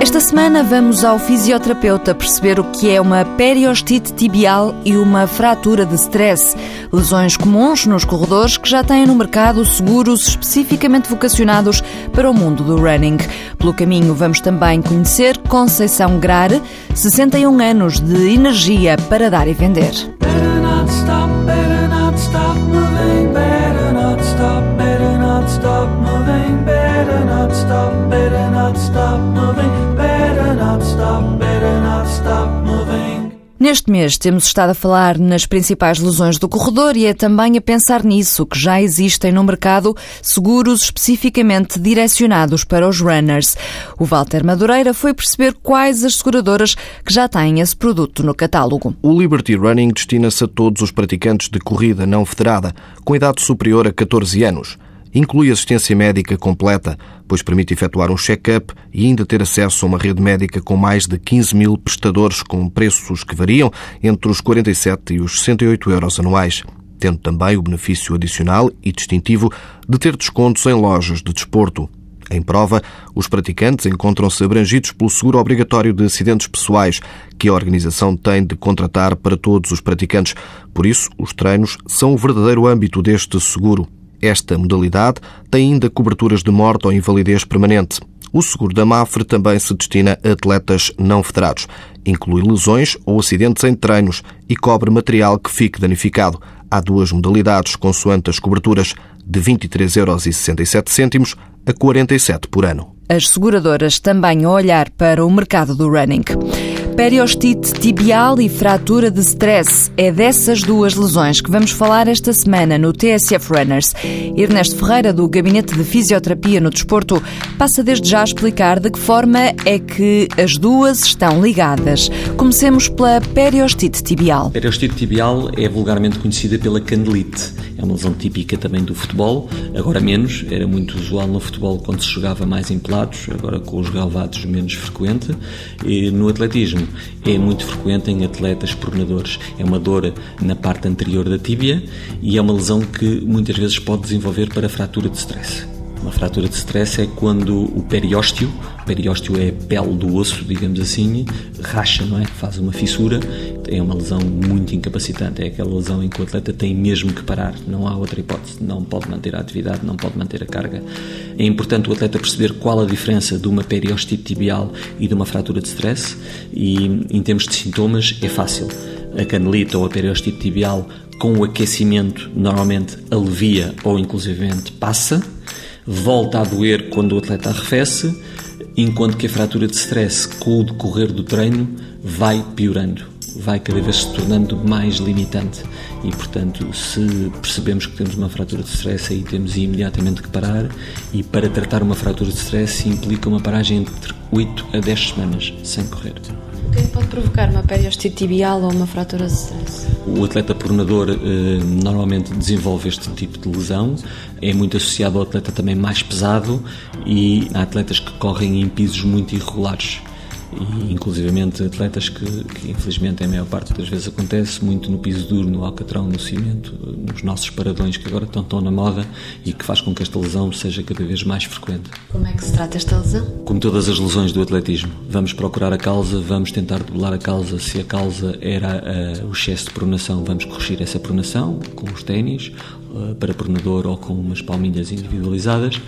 Esta semana vamos ao fisioterapeuta perceber o que é uma periostite tibial e uma fratura de stress, lesões comuns nos corredores que já têm no mercado seguros especificamente vocacionados para o mundo do running. Pelo caminho vamos também conhecer Conceição Grare, 61 anos de energia para dar e vender. Stop moving, Neste mês temos estado a falar nas principais lesões do corredor e é também a pensar nisso que já existem no mercado seguros especificamente direcionados para os runners. O Walter Madureira foi perceber quais as seguradoras que já têm esse produto no catálogo. O Liberty Running destina-se a todos os praticantes de corrida não federada com idade superior a 14 anos. Inclui assistência médica completa, pois permite efetuar um check-up e ainda ter acesso a uma rede médica com mais de 15 mil prestadores com preços que variam entre os 47 e os 68 euros anuais, tendo também o benefício adicional e distintivo de ter descontos em lojas de desporto. Em prova, os praticantes encontram-se abrangidos pelo seguro obrigatório de acidentes pessoais, que a organização tem de contratar para todos os praticantes. Por isso, os treinos são o verdadeiro âmbito deste seguro. Esta modalidade tem ainda coberturas de morte ou invalidez permanente. O seguro da MAFRE também se destina a atletas não federados. Inclui lesões ou acidentes em treinos e cobre material que fique danificado. Há duas modalidades consoante as coberturas, de 23,67 euros a 47 por ano. As seguradoras também a olhar para o mercado do running. Periostite tibial e fratura de stress. É dessas duas lesões que vamos falar esta semana no TSF Runners. Ernesto Ferreira, do Gabinete de Fisioterapia no Desporto, passa desde já a explicar de que forma é que as duas estão ligadas. Comecemos pela periostite tibial. Periostite tibial é vulgarmente conhecida pela canelite. É uma lesão típica também do futebol, agora menos, era muito usual no futebol quando se jogava mais em pelados, agora com os galvados menos frequente. E no atletismo é muito frequente em atletas pronadores. É uma dor na parte anterior da tíbia e é uma lesão que muitas vezes pode desenvolver para fratura de stress. Uma fratura de stress é quando o periósteo, periósteo é a pele do osso, digamos assim, racha, não é? Faz uma fissura. É uma lesão muito incapacitante. É aquela lesão em que o atleta tem mesmo que parar. Não há outra hipótese. Não pode manter a atividade, não pode manter a carga. É importante o atleta perceber qual a diferença de uma periostite tibial e de uma fratura de stress. E em termos de sintomas, é fácil. A canelite ou a periostite tibial com o aquecimento normalmente alivia ou inclusivamente passa volta a doer quando o atleta arrefece, enquanto que a fratura de stress com o decorrer do treino vai piorando, vai cada vez se tornando mais limitante. E, portanto, se percebemos que temos uma fratura de stress, aí temos imediatamente que parar. E para tratar uma fratura de stress implica uma paragem entre 8 a 10 semanas sem correr. Pode provocar uma periostite tibial ou uma fratura de stress? O atleta pronador eh, normalmente desenvolve este tipo de lesão, é muito associado ao atleta também mais pesado e há atletas que correm em pisos muito irregulares e inclusivamente atletas que, que, infelizmente a maior parte das vezes acontece muito no piso duro, no alcatrão, no cimento, nos nossos paradões que agora estão tão na moda e que faz com que esta lesão seja cada vez mais frequente. Como é que se trata esta lesão? Como todas as lesões do atletismo, vamos procurar a causa, vamos tentar debelar a causa. Se a causa era uh, o excesso de pronação, vamos corrigir essa pronação com os ténis para pronador ou com umas palmilhas individualizadas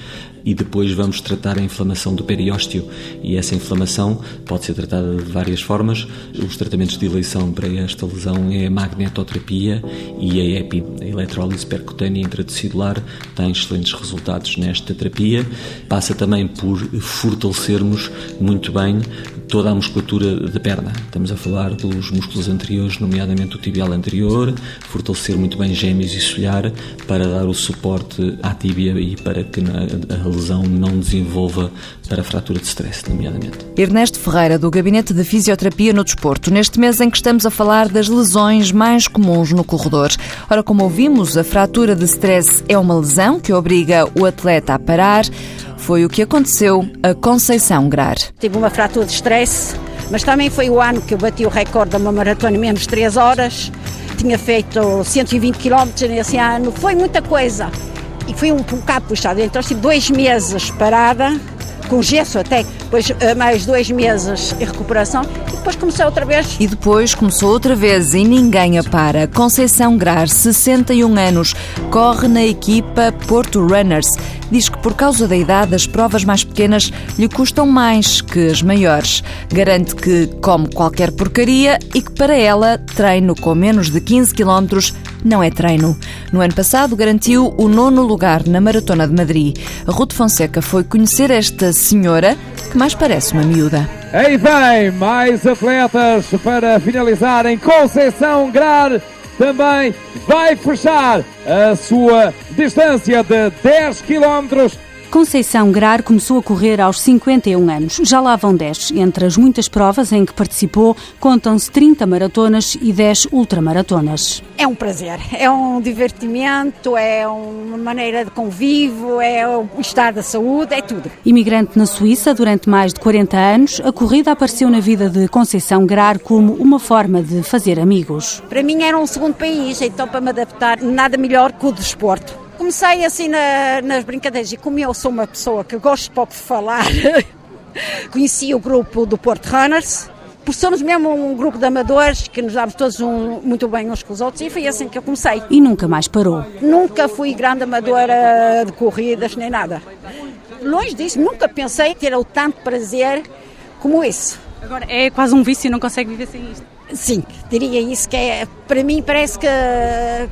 e depois vamos tratar a inflamação do periósteo e essa inflamação pode ser tratada de várias formas. Os tratamentos de eleição para esta lesão é a magnetoterapia e a EPI, a eletrólise percutânea intratecidular, tem excelentes resultados nesta terapia. Passa também por fortalecermos muito bem toda a musculatura da perna. Estamos a falar dos músculos anteriores, nomeadamente o tibial anterior, fortalecer muito bem gêmeos e solhar para dar o suporte à tíbia e para que a lesão não desenvolva para fratura de stress, nomeadamente. Ernesto Ferreira, do Gabinete de Fisioterapia no Desporto, neste mês em que estamos a falar das lesões mais comuns no corredor. Ora, como ouvimos, a fratura de stress é uma lesão que obriga o atleta a parar. Foi o que aconteceu a Conceição Grar. Tive uma fratura de stress, mas também foi o ano que eu bati o recorde de uma maratona em menos de 3 horas. Tinha feito 120 km nesse ano, foi muita coisa. E foi um bocado puxado. Então estive dois meses parada, com gesso até, depois eh, mais dois meses em recuperação e depois comecei outra vez. E depois começou outra vez e ninguém a para. Conceição Grar, 61 anos, corre na equipa Porto Runners. Diz que por causa da idade as provas mais pequenas lhe custam mais que as maiores. Garante que come qualquer porcaria e que para ela treino com menos de 15 quilómetros não é treino. No ano passado garantiu o nono lugar na Maratona de Madrid. Ruth Fonseca foi conhecer esta senhora que mais parece uma miúda. Aí vem mais atletas para finalizar em Conceição Grar. Também vai fechar a sua distância de 10 quilómetros Conceição Grar começou a correr aos 51 anos. Já lá vão 10. Entre as muitas provas em que participou, contam-se 30 maratonas e 10 ultramaratonas. É um prazer, é um divertimento, é uma maneira de convívio, é o estar da saúde, é tudo. Imigrante na Suíça durante mais de 40 anos, a corrida apareceu na vida de Conceição Grar como uma forma de fazer amigos. Para mim era um segundo país, então para me adaptar, nada melhor que o desporto. Comecei assim na, nas brincadeiras e como eu sou uma pessoa que gosto pouco de falar, conheci o grupo do Porto Runners, porque somos mesmo um grupo de amadores que nos damos todos um, muito bem uns com os outros e foi assim que eu comecei. E nunca mais parou? Nunca fui grande amadora de corridas nem nada. Longe disso, nunca pensei ter o tanto prazer como isso. Agora é quase um vício, não consegue viver sem isto. Sim, diria isso que é, para mim parece que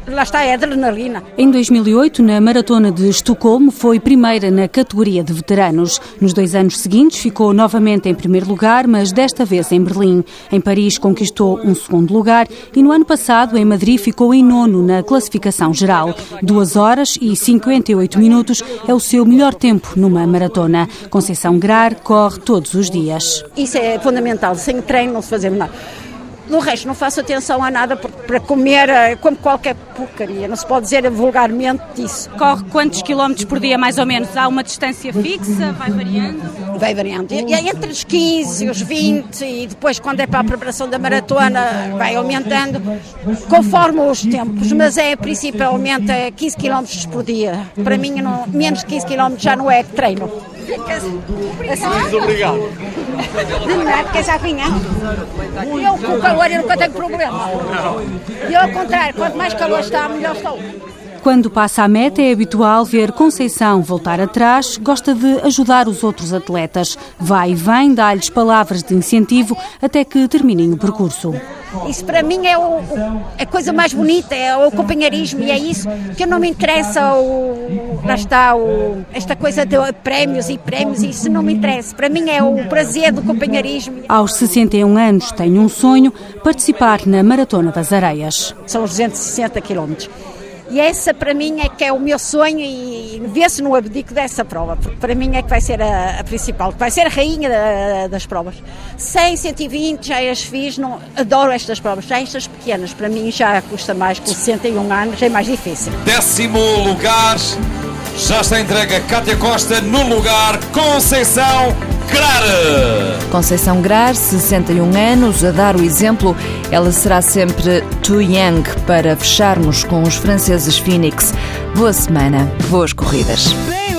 lá está a adrenalina. Em 2008, na Maratona de Estocolmo, foi primeira na categoria de veteranos. Nos dois anos seguintes, ficou novamente em primeiro lugar, mas desta vez em Berlim. Em Paris, conquistou um segundo lugar e no ano passado, em Madrid, ficou em nono na classificação geral. Duas horas e 58 minutos é o seu melhor tempo numa maratona. Conceição Grar corre todos os dias. Isso é fundamental, sem treino não se fazer nada. No resto, não faço atenção a nada para comer, eh, como qualquer porcaria, não se pode dizer vulgarmente isso. Corre quantos quilómetros por dia, mais ou menos? Há uma distância fixa? Vai variando? Vai variando. E, entre os 15 e os 20, e depois, quando é para a preparação da maratona, vai aumentando, conforme os tempos, mas é principalmente 15 quilómetros por dia. Para mim, não, menos de 15 quilómetros já não é treino. Muito obrigado. De nada, quer saber? Eu com o calor eu nunca tenho problema. E ao contrário, quanto mais calor está, melhor estou. Quando passa a meta, é habitual ver Conceição voltar atrás, gosta de ajudar os outros atletas. Vai e vem, dá-lhes palavras de incentivo até que terminem o percurso. Isso para mim é o, a coisa mais bonita, é o companheirismo e é isso que não me interessa o, lá está o, esta coisa de prémios e prémios, isso não me interessa. Para mim é o prazer do companheirismo. Aos 61 anos tem um sonho, participar na Maratona das Areias. São os 260 quilómetros. E essa para mim é que é o meu sonho e vê-se no abdico dessa prova, porque para mim é que vai ser a, a principal, que vai ser a rainha da, das provas. 100, 120 já as fiz, não, adoro estas provas, já estas pequenas, para mim já custa mais, com 61 anos é mais difícil. Décimo lugar, já está entregue a Cátia Costa no lugar Conceição Conceição Grar, 61 anos, a dar o exemplo, ela será sempre too young para fecharmos com os franceses Phoenix. Boa semana, boas corridas. Baby,